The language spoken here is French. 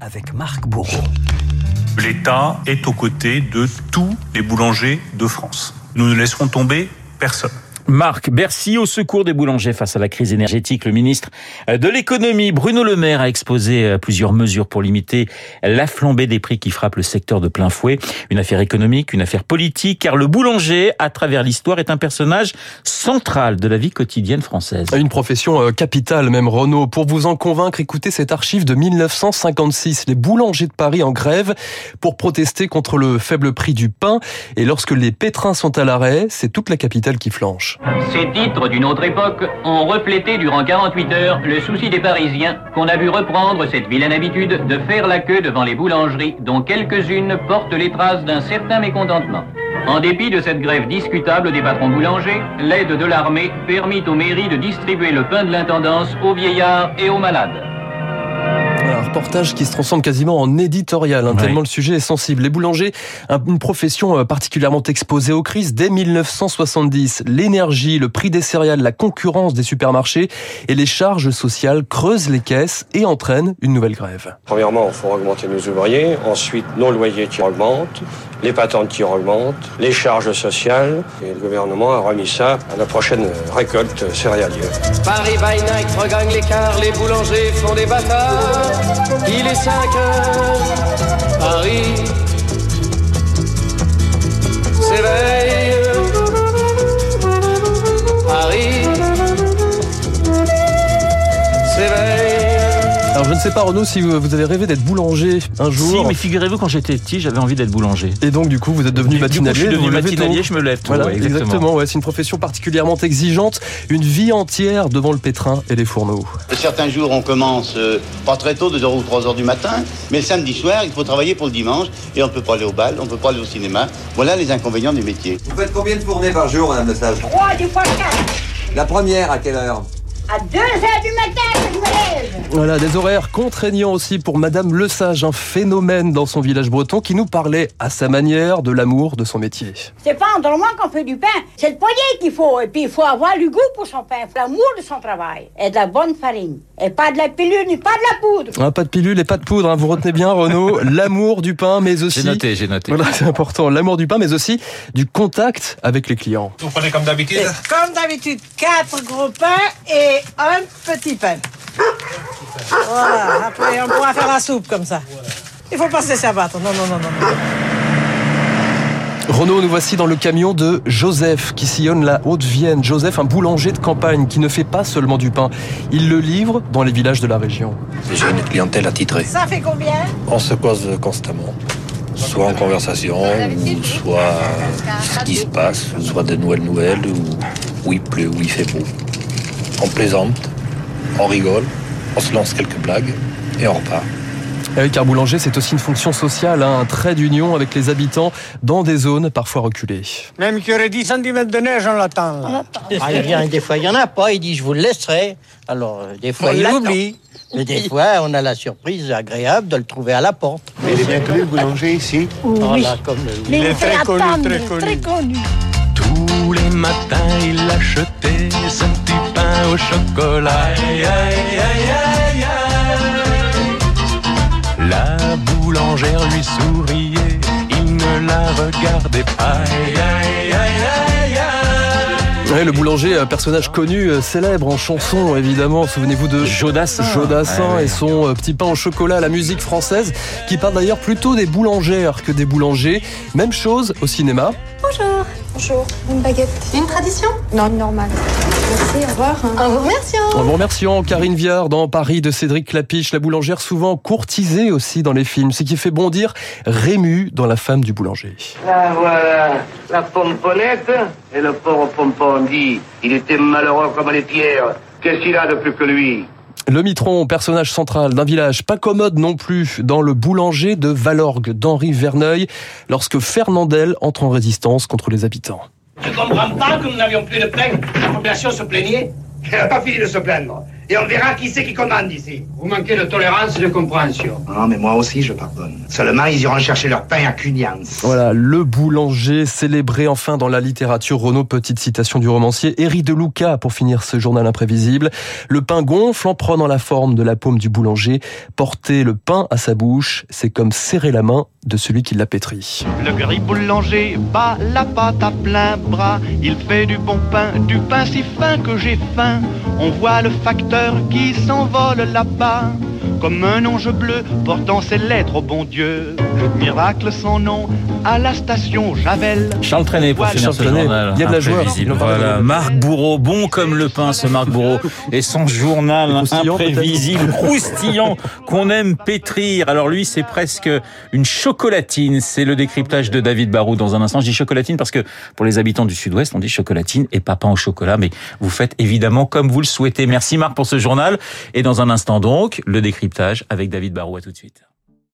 avec Marc Bourreau. L'État est aux côtés de tous les boulangers de France. Nous ne laisserons tomber personne. Marc, Bercy au secours des boulangers face à la crise énergétique. Le ministre de l'économie, Bruno Le Maire, a exposé euh, plusieurs mesures pour limiter la flambée des prix qui frappe le secteur de plein fouet. Une affaire économique, une affaire politique, car le boulanger, à travers l'histoire, est un personnage central de la vie quotidienne française. Une profession euh, capitale, même Renault. Pour vous en convaincre, écoutez cette archive de 1956. Les boulangers de Paris en grève pour protester contre le faible prix du pain. Et lorsque les pétrins sont à l'arrêt, c'est toute la capitale qui flanche. Ces titres d'une autre époque ont reflété durant 48 heures le souci des Parisiens qu'on a vu reprendre cette vilaine habitude de faire la queue devant les boulangeries dont quelques-unes portent les traces d'un certain mécontentement. En dépit de cette grève discutable des patrons boulangers, l'aide de l'armée permit aux mairies de distribuer le pain de l'intendance aux vieillards et aux malades. Un reportage qui se transforme quasiment en éditorial, hein, tellement le sujet est sensible. Les boulangers, une profession euh, particulièrement exposée aux crises dès 1970. L'énergie, le prix des céréales, la concurrence des supermarchés et les charges sociales creusent les caisses et entraînent une nouvelle grève. Premièrement, il faut augmenter nos ouvriers. Ensuite, nos loyers qui augmentent, les patentes qui augmentent, les charges sociales. Et le gouvernement a remis ça à la prochaine récolte céréalière. Paris by night regagne l'écart, les boulangers font des bâtards. Il est 5 heures, Paris s'éveille. Sais pas Renaud si vous avez rêvé d'être boulanger un jour. Si, mais figurez-vous quand j'étais petit, j'avais envie d'être boulanger. Et donc du coup vous êtes devenu matinalier. je suis devenu matinalier, je me lève. Tout, voilà, ouais, exactement. ouais, c'est une profession particulièrement exigeante, une vie entière devant le pétrin et les fourneaux. Certains jours on commence euh, pas très tôt, 2h ou 3h du matin, mais le samedi soir il faut travailler pour le dimanche et on ne peut pas aller au bal, on ne peut pas aller au cinéma. Voilà les inconvénients du métier. Vous faites combien de fournées par jour, Madame Le Sage Trois, des fois quatre. La première à quelle heure? À 2 heures du matin que je me lève. Voilà, des horaires contraignants aussi pour Madame Le Sage, un phénomène dans son village breton qui nous parlait à sa manière de l'amour de son métier. C'est pas en dormant qu'on fait du pain. C'est le poignet qu'il faut. Et puis il faut avoir le goût pour son pain, l'amour de son travail. Et de la bonne farine. Et pas de la pilule, ni pas de la poudre. Ah, pas de pilule et pas de poudre, hein. vous retenez bien Renaud, l'amour du pain, mais aussi... J'ai noté, j'ai noté. Voilà, c'est important, l'amour du pain, mais aussi du contact avec les clients. Vous prenez comme d'habitude Comme d'habitude, quatre gros pains et un petit pain. Voilà, après on pourra faire la soupe comme ça. Il faut pas se laisser abattre. Non, non, non, non. Renaud, nous voici dans le camion de Joseph qui sillonne la Haute-Vienne. Joseph, un boulanger de campagne qui ne fait pas seulement du pain. Il le livre dans les villages de la région. J'ai une clientèle attitrée. Ça fait combien? On se cause constamment. Soit en conversation, ou soit ce qui se passe, soit de nouvelles nouvelles, ou où il pleut, où il fait beau. On plaisante, on rigole, on se lance quelques blagues et on repart. Avec un boulanger, c'est aussi une fonction sociale, hein, un trait d'union avec les habitants dans des zones parfois reculées. Même qu'il y aurait 10 cm de neige, on l'attend. Ah, il vient, des fois, il n'y en a pas. Il dit, je vous le laisserai. Alors, euh, des fois, On il l'attend. oublie. Mais des fois, on a la surprise agréable de le trouver à la porte. Il est bien connu le boulanger ici Voilà, comme le- Il est très connu, attendre, très connu. Très connu. Tous les matins, il achetait son petit pain au chocolat. Aïe, aïe, aïe, aïe, aïe. La boulangère lui souriait, il ne la regardait pas. Aïe, aïe, aïe, aïe, aïe. Ouais, le boulanger, un personnage connu, euh, célèbre en chanson évidemment. Souvenez-vous de Jodassin. Jodassin Ouais, ouais. et son euh, petit pain au chocolat, la musique française, qui parle d'ailleurs plutôt des boulangères que des boulangers. Même chose au cinéma. Bonjour. Bonjour. Une baguette. Une tradition Non, normale. Merci, au revoir. En vous remerciant. En vous remerciant Karine Viard dans Paris de Cédric Clapiche, la boulangère souvent courtisée aussi dans les films, ce qui fait bondir Rému dans La femme du boulanger. Ah voilà, la pomponnette et le pauvre pompon dit, il était malheureux comme les pierres. Qu'est-ce qu'il a de plus que lui? Le Mitron, personnage central d'un village pas commode non plus, dans le boulanger de Valorgue d'Henri Verneuil, lorsque Fernandel entre en résistance contre les habitants. Je comprends pas que nous n'avions plus de plainte. La population se plaignait. Elle n'a pas fini de se plaindre. Et on verra qui c'est qui commande ici. Vous manquez de tolérance et de compréhension. Non, mais moi aussi, je pardonne. Seulement, ils iront chercher leur pain à Cunians. Voilà, le boulanger célébré enfin dans la littérature. Renaud, petite citation du romancier Éric de Luca pour finir ce journal imprévisible. Le pain gonfle en prenant la forme de la paume du boulanger. Porter le pain à sa bouche, c'est comme serrer la main de celui qui l'a pétri. Le gris boulanger bat la pâte à plein bras. Il fait du bon pain, du pain si fin que j'ai faim. On voit le facteur qui s'envole là-bas. Comme un ange bleu portant ses lettres au bon Dieu. Miracle sans nom à la station Javel. Charles Trenet pour finir ce journal. Il y a de la joie. Voilà. Marc Bourreau, bon comme le pain ce Marc Bourreau. Et son journal Croustillant, imprévisible, croustillant, qu'on aime pétrir. Alors lui, c'est presque une chocolatine. C'est le décryptage de David Barou dans un instant. Je dis chocolatine parce que pour les habitants du Sud-Ouest, on dit chocolatine et pas pain au chocolat. Mais vous faites évidemment comme vous le souhaitez. Merci Marc pour ce journal. Et dans un instant donc, le avec David Barou. À tout de suite.